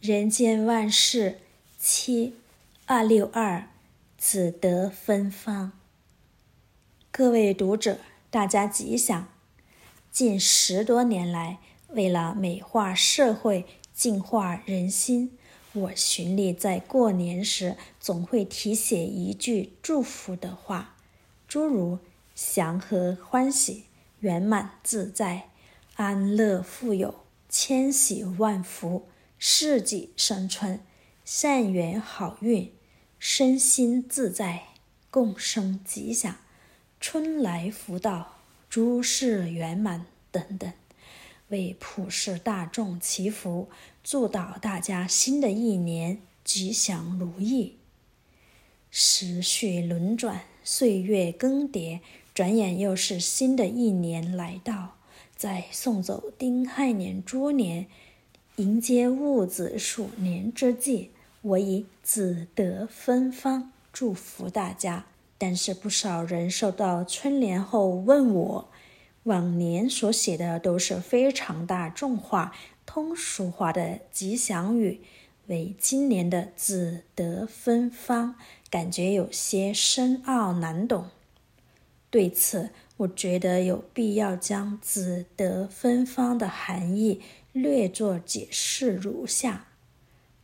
人间万事七二六二子德芬芳。各位读者，大家吉祥！近十多年来，为了美化社会、净化人心，我循例在过年时总会题写一句祝福的话，诸如祥和欢喜、圆满自在、安乐富有、千喜万福。四季生春，善缘好运，身心自在，共生吉祥，春来福到，诸事圆满等等，为普世大众祈福，祝祷大家新的一年吉祥如意。时序轮转，岁月更迭，转眼又是新的一年来到，在送走丁亥年猪年。迎接戊子鼠年之际，我以子德芬芳祝福大家。但是不少人收到春联后问我，往年所写的都是非常大众化、通俗化的吉祥语，为今年的子德芬芳，感觉有些深奥难懂。对此，我觉得有必要将子德芬芳的含义。略作解释如下：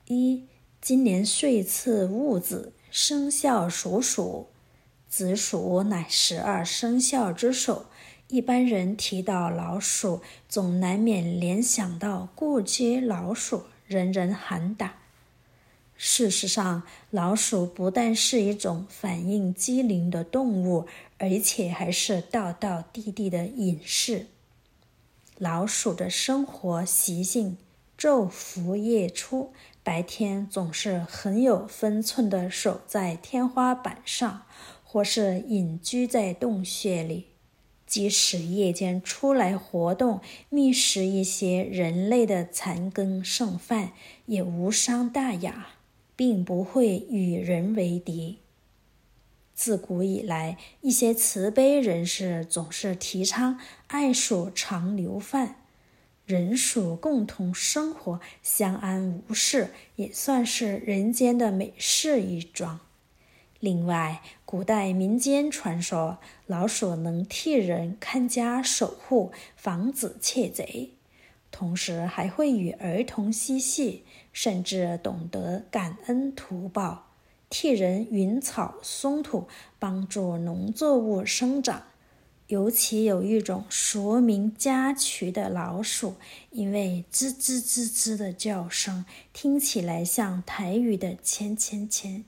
一、今年岁次戊子，生肖属鼠，子鼠乃十二生肖之首。一般人提到老鼠，总难免联想到过街老鼠，人人喊打。事实上，老鼠不但是一种反应机灵的动物，而且还是道道地地的隐士。老鼠的生活习性：昼伏夜出，白天总是很有分寸地守在天花板上，或是隐居在洞穴里。即使夜间出来活动，觅食一些人类的残羹剩饭，也无伤大雅，并不会与人为敌。自古以来，一些慈悲人士总是提倡爱鼠常留饭，人鼠共同生活，相安无事，也算是人间的美事一桩。另外，古代民间传说，老鼠能替人看家守护，防止窃贼，同时还会与儿童嬉戏，甚至懂得感恩图报。替人匀草松土，帮助农作物生长。尤其有一种俗名家瞿的老鼠，因为吱吱吱吱的叫声听起来像台语的“钱钱钱”，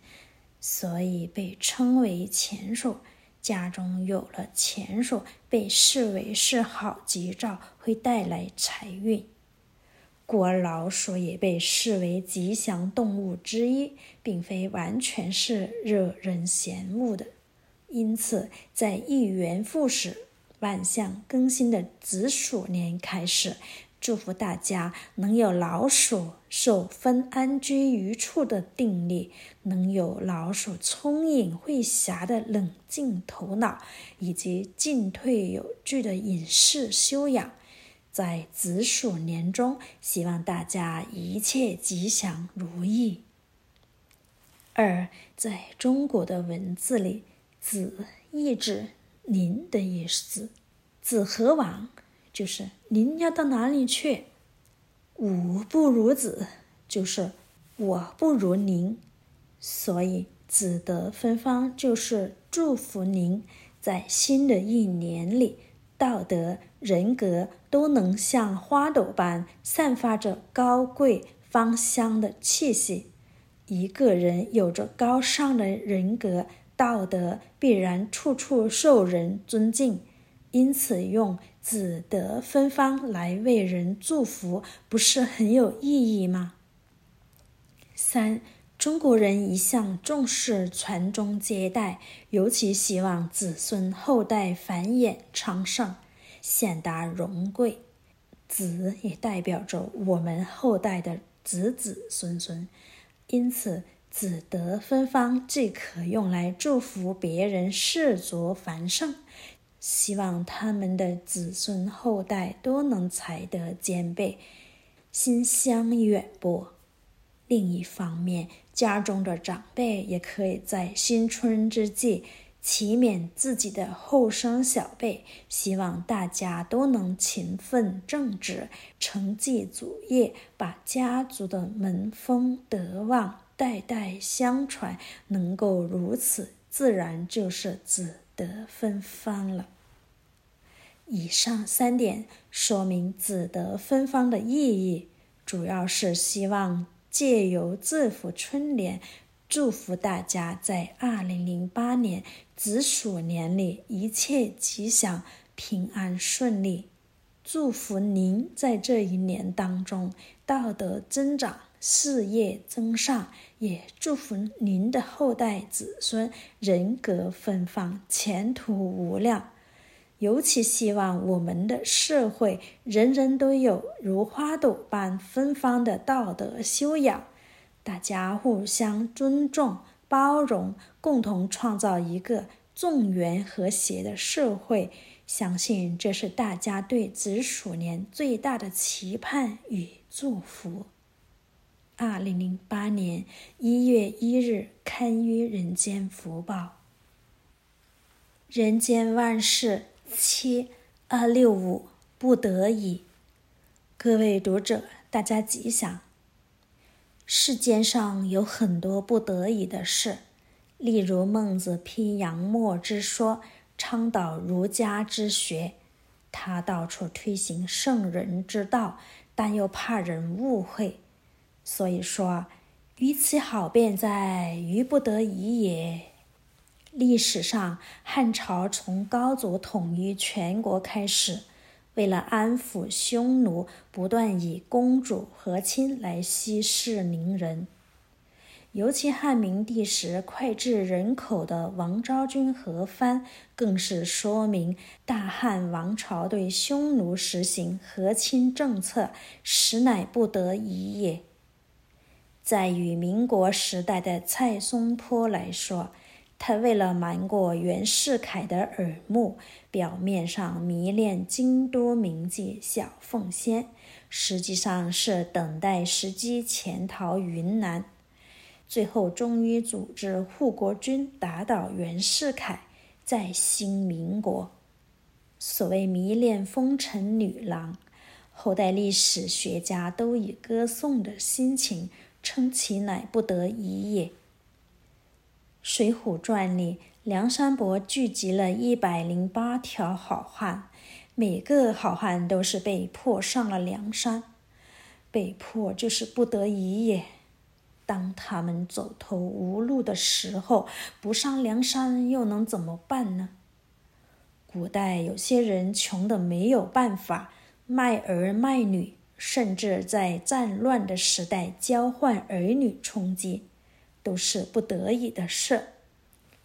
所以被称为钱鼠。家中有了钱鼠，被视为是好吉兆，会带来财运。故而老鼠也被视为吉祥动物之一，并非完全是惹人嫌恶的。因此，在一元复始、万象更新的子鼠年开始，祝福大家能有老鼠守分安居于处的定力，能有老鼠聪颖慧侠的冷静头脑，以及进退有据的隐士修养。在子鼠年中，希望大家一切吉祥如意。二，在中国的文字里，“子”意指“您”的意思，“子何往”就是您要到哪里去；“吾不如子”就是我不如您。所以，子德芬芳就是祝福您在新的一年里。道德人格都能像花朵般散发着高贵芳香的气息。一个人有着高尚的人格道德，必然处处受人尊敬。因此，用子德芬芳来为人祝福，不是很有意义吗？三，中国人一向重视传宗接代，尤其希望子孙后代繁衍昌盛、显达荣贵。子也代表着我们后代的子子孙孙，因此子德芬芳既可用来祝福别人世俗繁盛，希望他们的子孙后代都能才德兼备、馨香远播。另一方面，家中的长辈也可以在新春之际，祈勉自己的后生小辈，希望大家都能勤奋正直，承继祖业，把家族的门风德望代代相传，能够如此，自然就是子德芬芳了。以上三点说明子德芬芳的意义，主要是希望借由这幅春联，祝福大家在二零零八年子鼠年里一切吉祥、平安顺利。祝福您在这一年当中道德增长、事业增上，也祝福您的后代子孙人格芬芳、前途无量。尤其希望我们的社会人人都有如花朵般芬芳的道德修养。大家互相尊重、包容，共同创造一个众缘和谐的社会。相信这是大家对子鼠年最大的期盼与祝福。二零零八年一月一日堪于《人间福报》。人间万事七二六五不得已。各位读者，大家吉祥。世间上有很多不得已的事，例如孟子批杨墨之说，倡导儒家之学，他到处推行圣人之道，但又怕人误会，所以说于其好辩在于不得已也。历史上，汉朝从高祖统一全国开始。为了安抚匈奴，不断以公主和亲来息事宁人。尤其汉明帝时脍炙人口的王昭君和番，更是说明大汉王朝对匈奴实行和亲政策，实乃不得已也。在与民国时代的蔡松坡来说，他为了瞒过袁世凯的耳目，表面上迷恋京都名妓小凤仙，实际上是等待时机潜逃云南。最后终于组织护国军打倒袁世凯，再兴民国。所谓迷恋风尘女郎，后代历史学家都以歌颂的心情，称其乃不得已也。《水浒传》里，梁山伯聚集了一百零八条好汉，每个好汉都是被迫上了梁山，被迫就是不得已也。当他们走投无路的时候，不上梁山又能怎么办呢？古代有些人穷得没有办法，卖儿卖女，甚至在战乱的时代交换儿女充饥。都是不得已的事。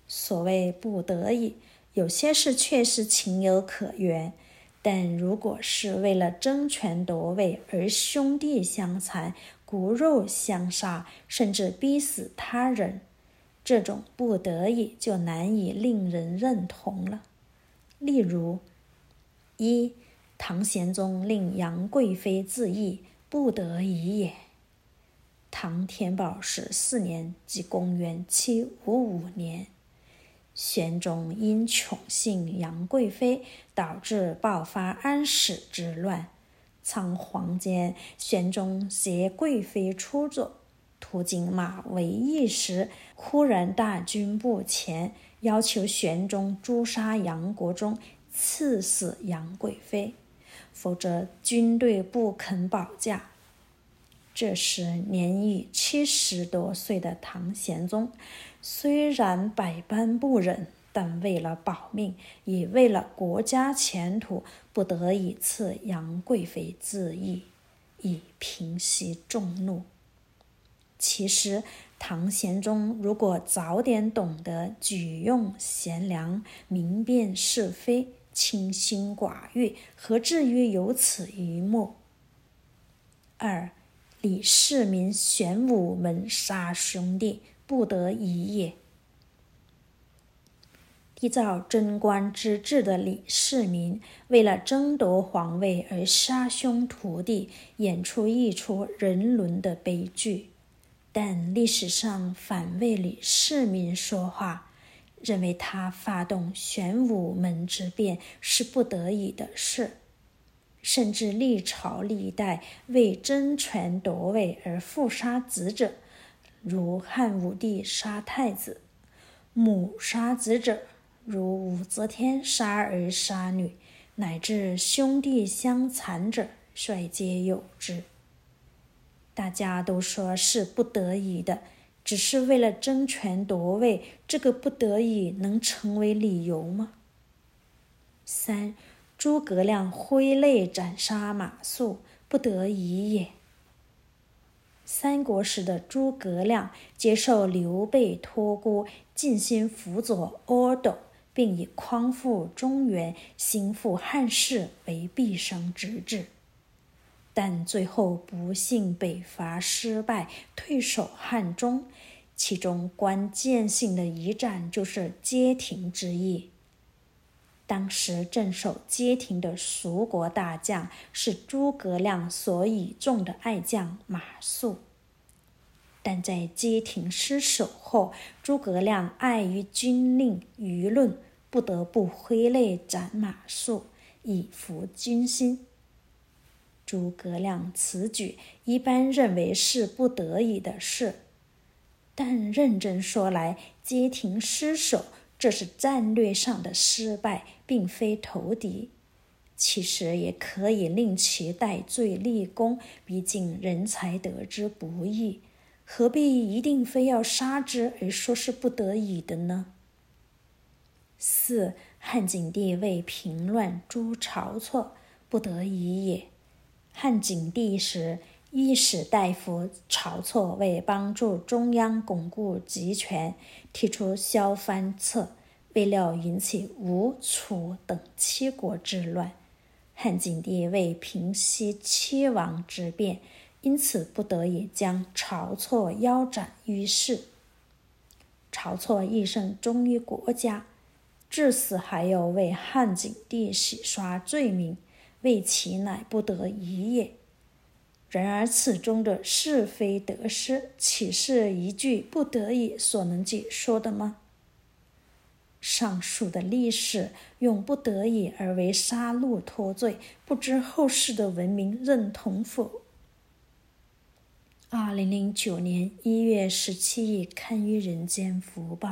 所谓不得已，有些事确实情有可原，但如果是为了争权夺位而兄弟相残、骨肉相杀，甚至逼死他人，这种不得已就难以令人认同了。例如，一唐玄宗令杨贵妃自缢，不得已也。唐天宝十四年，即公元七五五年，玄宗因宠幸杨贵妃，导致爆发安史之乱。仓皇间，玄宗携贵妃出走，途经马嵬驿时，忽然大军不前，要求玄宗诛杀杨国忠，赐死杨贵妃，否则军队不肯保驾。这时年已七十多岁的唐玄宗，虽然百般不忍，但为了保命，也为了国家前途，不得已赐杨贵妃自缢，以平息众怒。其实，唐玄宗如果早点懂得举用贤良、明辨是非、清心寡欲，何至于有此一幕？二。李世民玄武门杀兄弟，不得已也。缔造贞观之治的李世民，为了争夺皇位而杀兄屠弟，演出一出人伦的悲剧。但历史上反为李世民说话，认为他发动玄武门之变是不得已的事，甚至历朝历代为争权夺位而父杀子者，如汉武帝杀太子；母杀子者，如武则天杀儿杀女，乃至兄弟相残者，率皆有之。大家都说是不得已的，只是为了争权夺位，这个不得已能成为理由吗？三，诸葛亮挥泪斩杀马谡，不得已也。三国时的诸葛亮接受刘备托孤，尽心辅佐阿斗，并以匡复中原、兴复汉室为毕生之志。但最后不幸北伐失败，退守汉中。其中关键性的一战就是街亭之役。当时镇守街亭的蜀国大将是诸葛亮所倚重的爱将马谡。但在街亭失守后，诸葛亮碍于军令舆论，不得不挥泪斩马谡，以服军心。诸葛亮此举一般认为是不得已的事，但认真说来，街亭失守这是战略上的失败，并非投敌。其实也可以令其戴罪立功，毕竟人才得之不易，何必一定非要杀之而说是不得已的呢？四，汉景帝为平乱诛晁错，不得已也。汉景帝时，御史大夫晁错为帮助中央巩固集权，提出削藩策，未料引起吴、楚等七国之乱。汉景帝为平息七王之变，因此不得已将晁错腰斩于市。晁错一生忠于国家，至死还要为汉景帝洗刷罪名。为其乃不得已也。然而此中的是非得失，岂是一句不得已所能解说的吗？上述的历史用不得已而为杀戮脱罪，不知后世的文明认同否？二零零九年一月十七日刊于《人间福报》。